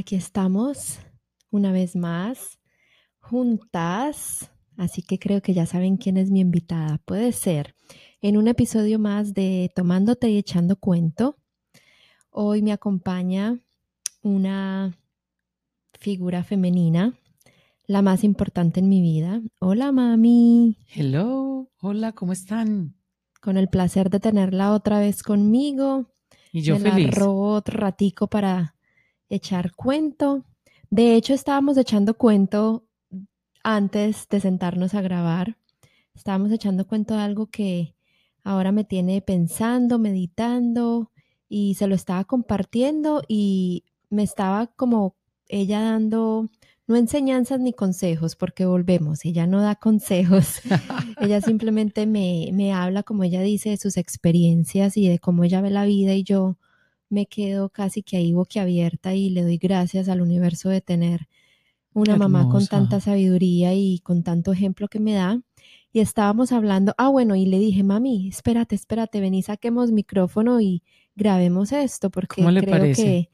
Aquí estamos una vez más juntas, así que creo que ya saben quién es mi invitada. Puede ser en un episodio más de Tomándote y echando cuento. Hoy me acompaña una figura femenina, la más importante en mi vida. Hola, mami. Hello, hola, ¿cómo están? Con el placer de tenerla otra vez conmigo. Y yo me feliz. La robó otro ratico para echar cuento. De hecho, estábamos echando cuento antes de sentarnos a grabar. Estábamos echando cuento de algo que ahora me tiene pensando, meditando y se lo estaba compartiendo y me estaba como ella dando no enseñanzas ni consejos, porque volvemos, ella no da consejos, ella simplemente me, me habla, como ella dice, de sus experiencias y de cómo ella ve la vida y yo me quedo casi que ahí boquiabierta y le doy gracias al universo de tener una mamá con tanta sabiduría y con tanto ejemplo que me da. Y estábamos hablando, ah, bueno, y le dije, mami, espérate, espérate, ven y saquemos micrófono y grabemos esto, porque creo que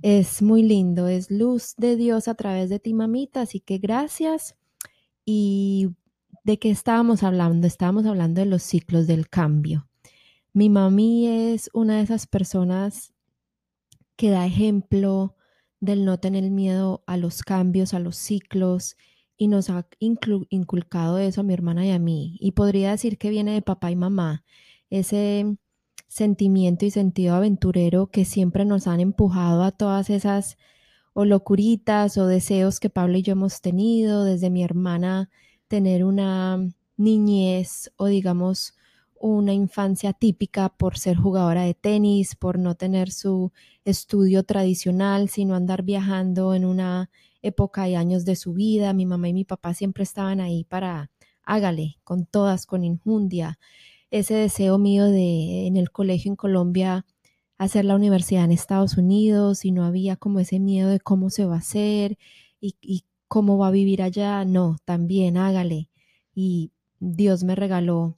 es muy lindo, es luz de Dios a través de ti, mamita, así que gracias. ¿Y de qué estábamos hablando? Estábamos hablando de los ciclos del cambio. Mi mami es una de esas personas que da ejemplo del no tener miedo a los cambios, a los ciclos, y nos ha inculcado eso a mi hermana y a mí. Y podría decir que viene de papá y mamá, ese sentimiento y sentido aventurero que siempre nos han empujado a todas esas o locuritas o deseos que Pablo y yo hemos tenido, desde mi hermana tener una niñez o digamos una infancia típica por ser jugadora de tenis, por no tener su estudio tradicional, sino andar viajando en una época y años de su vida. Mi mamá y mi papá siempre estaban ahí para hágale, con todas, con injundia ese deseo mío de en el colegio en Colombia hacer la universidad en Estados Unidos y no había como ese miedo de cómo se va a hacer y, cómo va a vivir allá. No, también hágale. Y Dios me regaló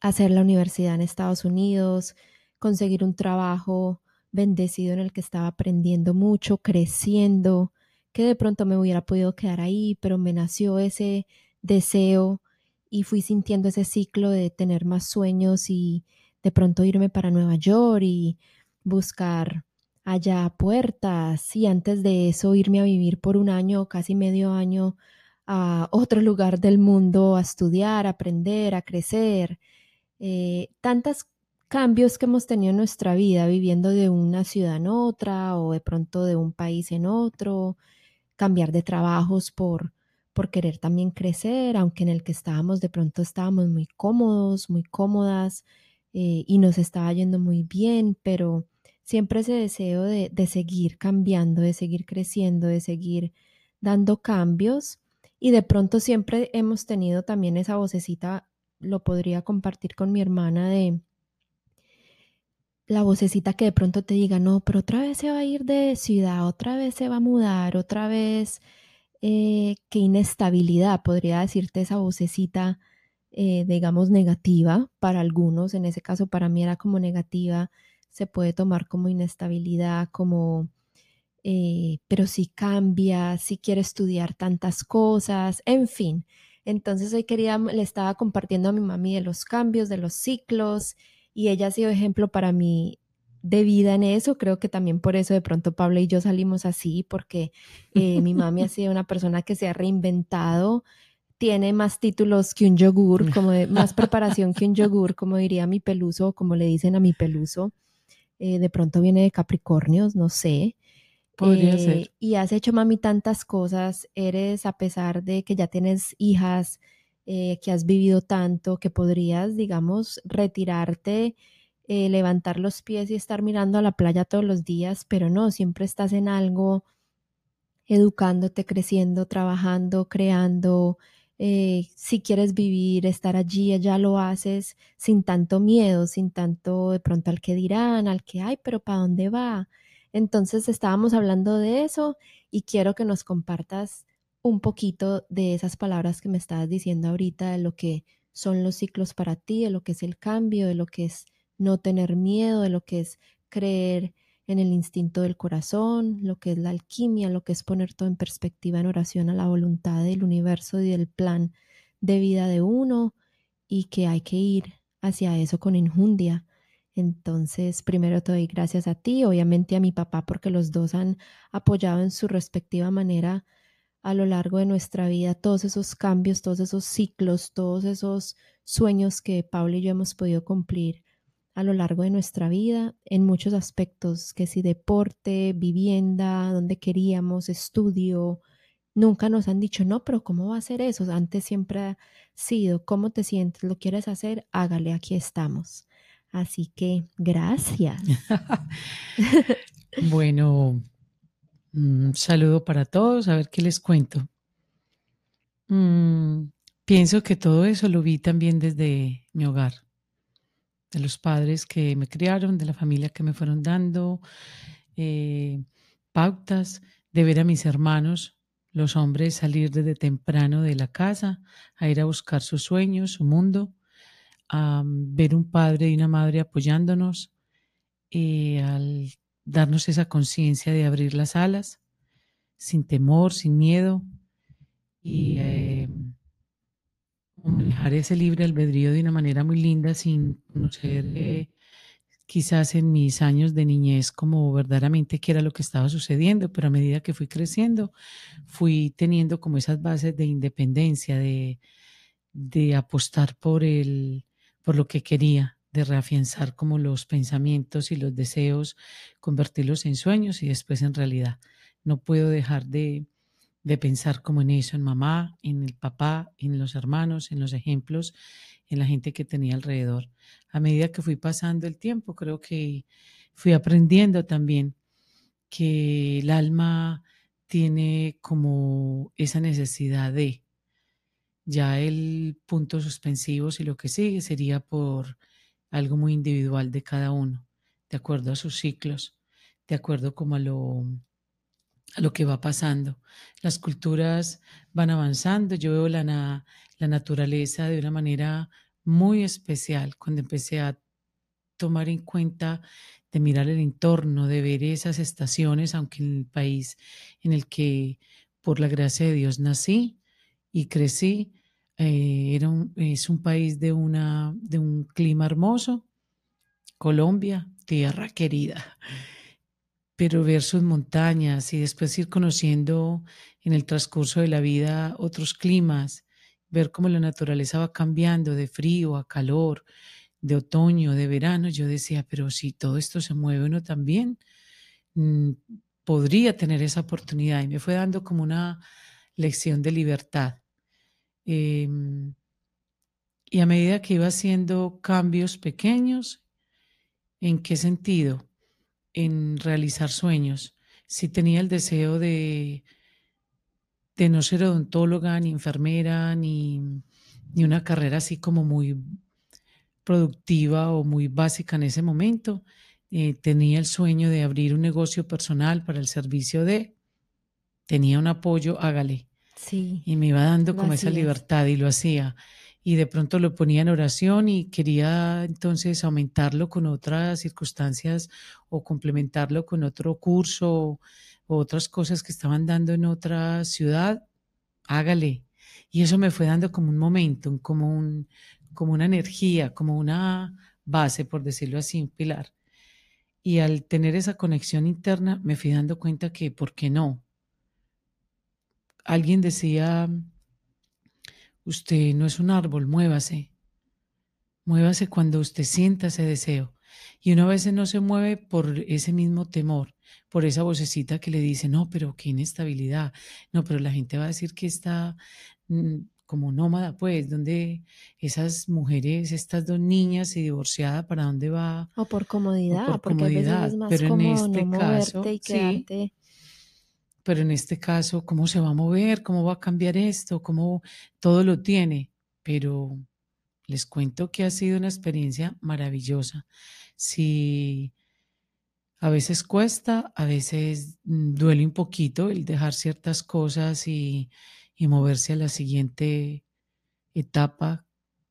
hacer la universidad en Estados Unidos, conseguir un trabajo bendecido en el que estaba aprendiendo mucho, creciendo, que de pronto me hubiera podido quedar ahí, pero me nació ese deseo y fui sintiendo ese ciclo de tener más sueños y de pronto irme para Nueva York y buscar allá puertas y antes de eso irme a vivir por un año, casi medio año a otro lugar del mundo a estudiar, a aprender, a crecer. Eh, tantos cambios que hemos tenido en nuestra vida viviendo de una ciudad en otra o de pronto de un país en otro, cambiar de trabajos por por querer también crecer, aunque en el que estábamos de pronto estábamos muy cómodos, muy cómodas eh, y nos estaba yendo muy bien, pero siempre ese deseo de, de seguir cambiando, de seguir creciendo, de seguir dando cambios y de pronto siempre hemos tenido también esa vocecita, lo podría compartir con mi hermana de la vocecita que de pronto te diga, no, pero otra vez se va a ir de ciudad, otra vez se va a mudar, otra vez eh, qué inestabilidad, podría decirte esa vocecita, eh, digamos, negativa para algunos, en ese caso para mí era como negativa, se puede tomar como inestabilidad, como, eh, pero si cambia, si quiere estudiar tantas cosas, en fin. Entonces hoy quería, le estaba compartiendo a mi mami de los cambios, de los ciclos, y ella ha sido ejemplo para mí de vida en eso. Creo que también por eso de pronto Pablo y yo salimos así, porque eh, mi mami ha sido una persona que se ha reinventado, tiene más títulos que un yogur, como de, más preparación que un yogur, como diría mi peluso, como le dicen a mi peluso. Eh, de pronto viene de Capricornios, no sé. Podría ser. Eh, y has hecho, mami, tantas cosas. Eres, a pesar de que ya tienes hijas, que has vivido tanto, que podrías, digamos, retirarte eh, levantar los pies y estar mirando a la playa todos los días, pero no, siempre estás en algo, educándote, creciendo, trabajando, creando. Eh, si quieres vivir, estar allí, ya lo haces sin tanto miedo, sin tanto de pronto al que dirán, al que, ay, pero ¿para dónde va? Entonces estábamos hablando de eso y quiero que nos compartas un poquito de esas palabras que me estabas diciendo ahorita, de lo que son los ciclos para ti, de lo que es el cambio, de lo que es no tener miedo de lo que es creer en el instinto del corazón, lo que es la alquimia, lo que es poner todo en perspectiva en oración a la voluntad del universo y del plan de vida de uno y que hay que ir hacia eso con injundia. Entonces, primero te doy gracias a ti, obviamente a mi papá, porque los dos han apoyado en su respectiva manera a lo largo de nuestra vida todos esos cambios, todos esos ciclos, todos esos sueños que Pablo y yo hemos podido cumplir a lo largo de nuestra vida en muchos aspectos, que si deporte, vivienda, donde queríamos, estudio, nunca nos han dicho, no, pero ¿cómo va a ser eso? Antes siempre ha sido, ¿cómo te sientes? ¿Lo quieres hacer? Hágale, aquí estamos. Así que gracias. bueno, un saludo para todos, a ver qué les cuento. Mm, pienso que todo eso lo vi también desde mi hogar de los padres que me criaron, de la familia que me fueron dando, eh, pautas de ver a mis hermanos, los hombres, salir desde temprano de la casa a ir a buscar sus sueños, su mundo, a ver un padre y una madre apoyándonos, eh, al darnos esa conciencia de abrir las alas, sin temor, sin miedo, y eh, manejar ese libre albedrío de una manera muy linda sin conocer eh, quizás en mis años de niñez como verdaderamente qué era lo que estaba sucediendo, pero a medida que fui creciendo, fui teniendo como esas bases de independencia, de, de apostar por, el, por lo que quería, de reafianzar como los pensamientos y los deseos, convertirlos en sueños y después en realidad. No puedo dejar de, de pensar como en eso, en mamá, en el papá, en los hermanos, en los ejemplos, en la gente que tenía alrededor. A medida que fui pasando el tiempo, creo que fui aprendiendo también que el alma tiene como esa necesidad de, ya el punto suspensivo, si lo que sigue, sería por algo muy individual de cada uno, de acuerdo a sus ciclos, de acuerdo como a lo a lo que va pasando. Las culturas van avanzando. Yo veo la, la naturaleza de una manera muy especial cuando empecé a tomar en cuenta de mirar el entorno, de ver esas estaciones, aunque en el país en el que por la gracia de Dios nací y crecí, eh, era es un país de, una, de un clima hermoso, Colombia, tierra querida pero ver sus montañas y después ir conociendo en el transcurso de la vida otros climas, ver cómo la naturaleza va cambiando de frío a calor, de otoño, de verano, yo decía, pero si todo esto se mueve uno también, mm, podría tener esa oportunidad y me fue dando como una lección de libertad. Em, y a medida que iba haciendo cambios pequeños, ¿en qué sentido? en realizar sueños. Si tenía el deseo de, de no ser odontóloga, ni enfermera, ni, ni una carrera así como muy productiva o muy básica en ese momento. Eh, tenía el sueño de abrir un negocio personal para el servicio de, tenía un apoyo, hágale. Sí. Y me iba dando como esa libertad y lo hacía y de pronto lo ponía en oración y quería entonces aumentarlo con otras circunstancias o complementarlo con otro curso o, otras cosas que estaban dando en otra ciudad, hágale. Y eso me fue dando como un momentum, como, un, como una energía, como una base, por decirlo así, un pilar. Y al tener esa conexión interna, me fui dando cuenta que, ¿por qué no? Alguien decía, Usted no es un árbol, muévase. Muévase cuando usted sienta ese deseo. Y uno a veces no se mueve por ese mismo temor, por esa vocecita que le dice, no, pero qué inestabilidad. No, pero la gente va a decir que está mm, como nómada, pues, donde esas mujeres, estas dos niñas y divorciada, ¿para dónde va? O por comodidad, porque a veces es más pero en este caso, y quedarte pero en este caso, ¿cómo se va a mover? ¿Cómo va a cambiar esto? ¿Cómo todo lo tiene? Pero les cuento que ha sido una experiencia maravillosa. Si a veces cuesta, a veces mm, duele un poquito el dejar ciertas cosas y, y moverse a la siguiente etapa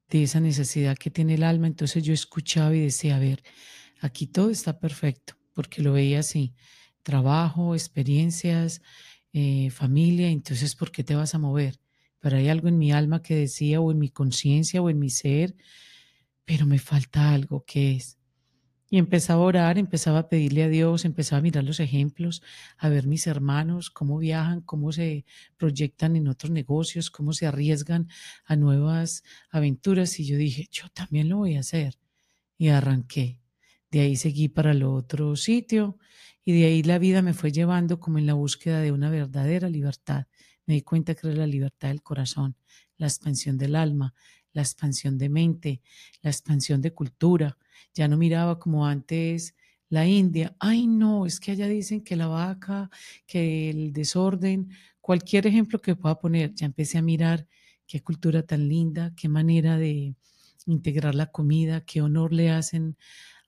de esa necesidad que tiene el alma. Entonces yo escuchaba y decía, a ver, aquí todo está perfecto porque lo veía así, trabajo, experiencias, eh, familia, entonces ¿por qué te vas a mover? Pero hay algo en mi alma que decía, o en mi conciencia, o en mi ser, pero me falta algo, ¿qué es? Y empezaba a orar, empezaba a pedirle a Dios, empezaba a mirar los ejemplos, a ver mis hermanos, cómo viajan, cómo se proyectan en otros negocios, cómo se arriesgan a nuevas aventuras. Y yo dije, yo también lo voy a hacer. Y arranqué. De ahí seguí para el otro sitio y de ahí la vida me fue llevando como en la búsqueda de una verdadera libertad. Me di cuenta que era la libertad del corazón, la expansión del alma, la expansión de mente, la expansión de cultura. Ya no miraba como antes la India. Ay, no, es que allá dicen que la vaca, que el desorden, cualquier ejemplo que pueda poner. Ya empecé a mirar qué cultura tan linda, qué manera de integrar la comida, qué honor le hacen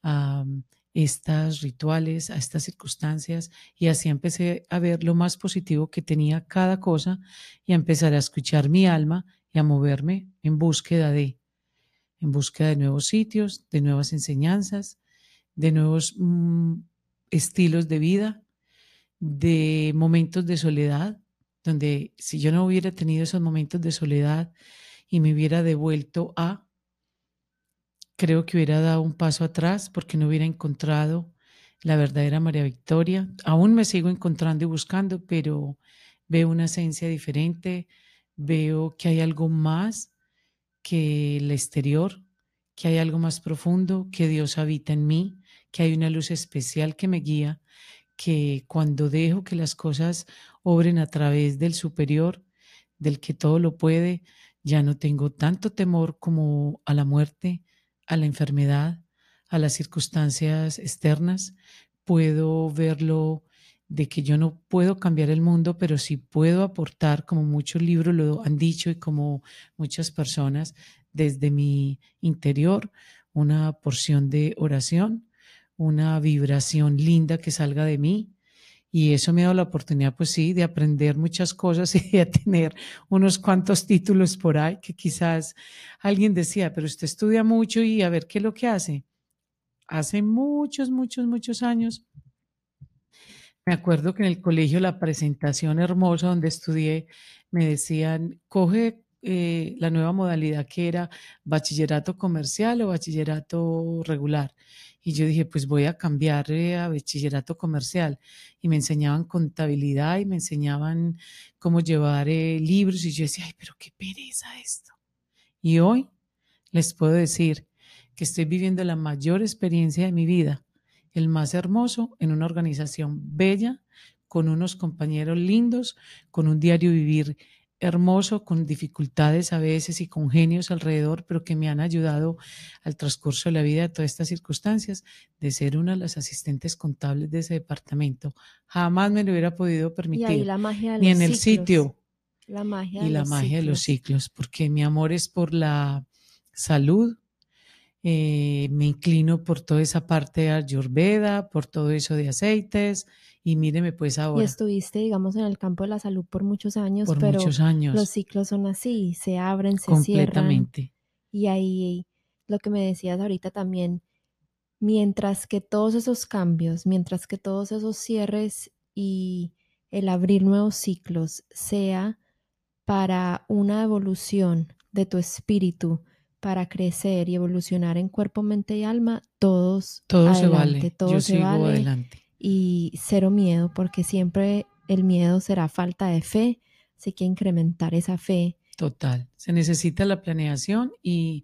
a estas rituales, a estas circunstancias, y así empecé a ver lo más positivo que tenía cada cosa y a empezar a escuchar mi alma y a moverme en búsqueda de, en búsqueda de nuevos sitios, de nuevas enseñanzas, de nuevos mm, estilos de vida, de momentos de soledad, donde si yo no hubiera tenido esos momentos de soledad y me hubiera devuelto a creo que hubiera dado un paso atrás porque no hubiera encontrado la verdadera María Victoria. Aún me sigo encontrando y buscando, pero veo una esencia diferente, veo que hay algo más que el exterior, que hay algo más profundo, que Dios habita en mí, que hay una luz especial que me guía, que cuando dejo que las cosas obren a través del superior, del que todo lo puede, ya no tengo tanto temor como a la muerte, a la enfermedad, a las circunstancias externas, puedo verlo de que yo no puedo cambiar el mundo, pero sí puedo aportar, como muchos libros lo han dicho y como muchas personas, desde mi interior, una porción de oración, una vibración linda que salga de mí, y eso me ha dado la oportunidad, pues sí, de aprender muchas cosas y de tener unos cuantos títulos por ahí que quizás alguien decía, pero usted estudia mucho y a ver qué es lo que hace. Hace muchos, muchos, muchos años, me acuerdo que en el colegio la presentación hermosa donde estudié, me decían, coge eh, la nueva modalidad que era bachillerato comercial o bachillerato regular. Y yo dije, pues voy a cambiar eh, a bachillerato comercial. Y me enseñaban contabilidad y me enseñaban cómo llevar eh, libros. Y yo decía, ay, pero qué pereza esto. Y hoy les puedo decir que estoy viviendo la mayor experiencia de mi vida, el más hermoso, en una organización bella, con unos compañeros lindos, con un diario vivir hermoso, con dificultades a veces y con genios alrededor, pero que me han ayudado al transcurso de la vida de todas estas circunstancias, de ser una de las asistentes contables de ese departamento. Jamás me lo hubiera podido permitir, ni en el sitio. La magia y la magia de los ciclos, porque mi amor es por la salud, eh, me inclino por toda esa parte de Ayurveda, por todo eso de aceites, y míreme pues ahora. Y estuviste, digamos, en el campo de la salud por muchos años, por pero muchos años. los ciclos son así, se abren, se Completamente. cierran. Y ahí lo que me decías ahorita también, mientras que todos esos cambios, mientras que todos esos cierres y el abrir nuevos ciclos sea para una evolución de tu espíritu, para crecer y evolucionar en cuerpo, mente y alma, todos todo se vale. Todo Yo se sigo adelante y cero miedo, porque siempre el miedo será falta de fe, así que incrementar esa fe. Total, se necesita la planeación y,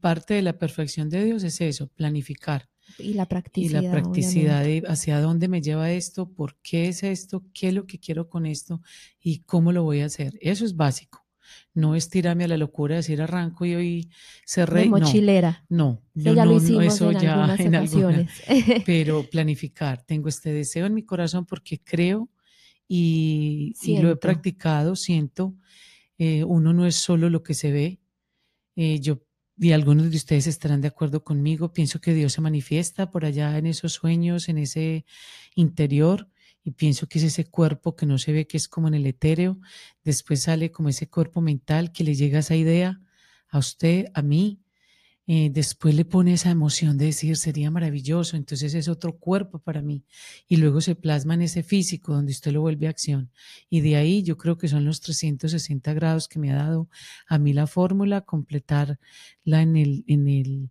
parte de la perfección de Dios es eso, planificar. Y la practicidad. Y la practicidad de hacia dónde me lleva esto, por qué es esto, qué es lo que quiero con esto y cómo lo voy a hacer. Eso es básico no es tirarme a la locura, decir arranco y hoy cerré. De mochilera. No, no, ya lo hicimos eso en ya en ocasiones. pero planificar. Tengo este deseo en mi corazón porque creo y, lo he practicado, siento. Eh, uno no es solo lo que se ve. Eh, yo y algunos de ustedes estarán de acuerdo conmigo. Pienso que Dios se manifiesta por allá en esos sueños, en ese interior y pienso que es ese cuerpo que no se ve, que es como en el etéreo, después sale como ese cuerpo mental que le llega esa idea a usted, a mí, eh, después le pone esa emoción de decir sería maravilloso, entonces es otro cuerpo para mí y luego se plasma en ese físico donde usted lo vuelve a acción y de ahí yo creo que son los 360 grados que me ha dado a mí la fórmula, completarla en el, en el,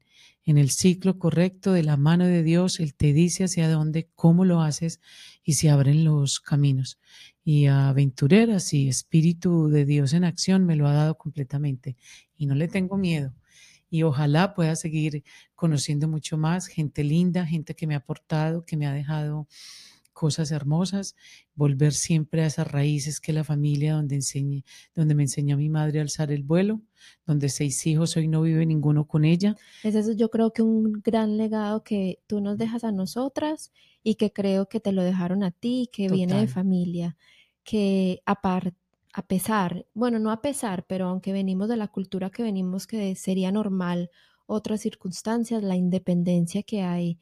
en el ciclo correcto de la mano de Dios, Él te dice hacia dónde, cómo lo haces y se abren los caminos. Y aventureras y espíritu de Dios en acción me lo ha dado completamente y no le tengo miedo y ojalá pueda seguir conociendo mucho más gente linda, gente que me ha aportado, que me ha dejado cosas hermosas, volver siempre a esas raíces que la familia donde enseñé, donde me enseñó mi madre a alzar el vuelo, donde seis hijos hoy no vive ninguno con ella. Es eso yo creo que un gran legado que tú nos dejas a nosotras y que creo que te lo dejaron a ti, que viene de familia, que aparte a pesar, bueno, no a pesar, pero aunque venimos de la cultura que venimos, que sería normal otras circunstancias, la independencia que hay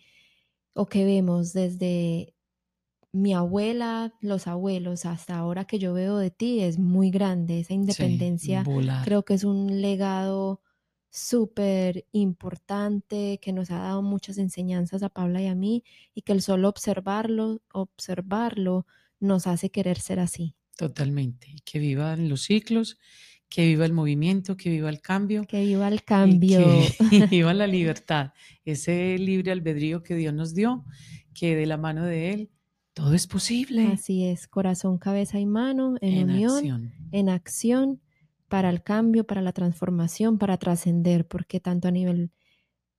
o que vemos desde mi abuela, los abuelos, hasta ahora que yo veo de ti, es muy grande. Esa independencia creo que es un legado súper importante que nos ha dado muchas enseñanzas a Paula y a mí y que el solo observarlo, observarlo nos hace querer ser así. Totalmente. Que vivan los ciclos, que viva el movimiento, que viva el cambio. Que viva el cambio. Que viva la libertad. Ese libre albedrío que Dios nos dio, que de la mano de Él todo es posible. Así es, corazón, cabeza y mano en, unión, en acción para el cambio, para la transformación, para trascender, porque tanto a nivel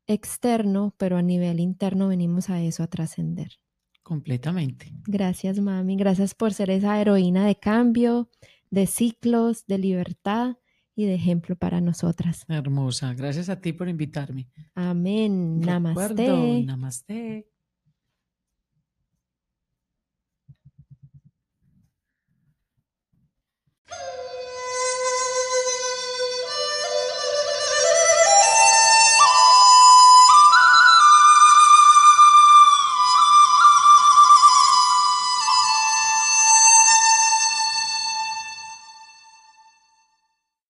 externo, pero a nivel interno venimos a eso, a trascender. Completamente. Gracias, mami. Gracias por ser esa heroína de cambio, de ciclos, de libertad y de ejemplo para nosotras. Hermosa. Gracias a ti por invitarme. Amén. Namaste. Namaste.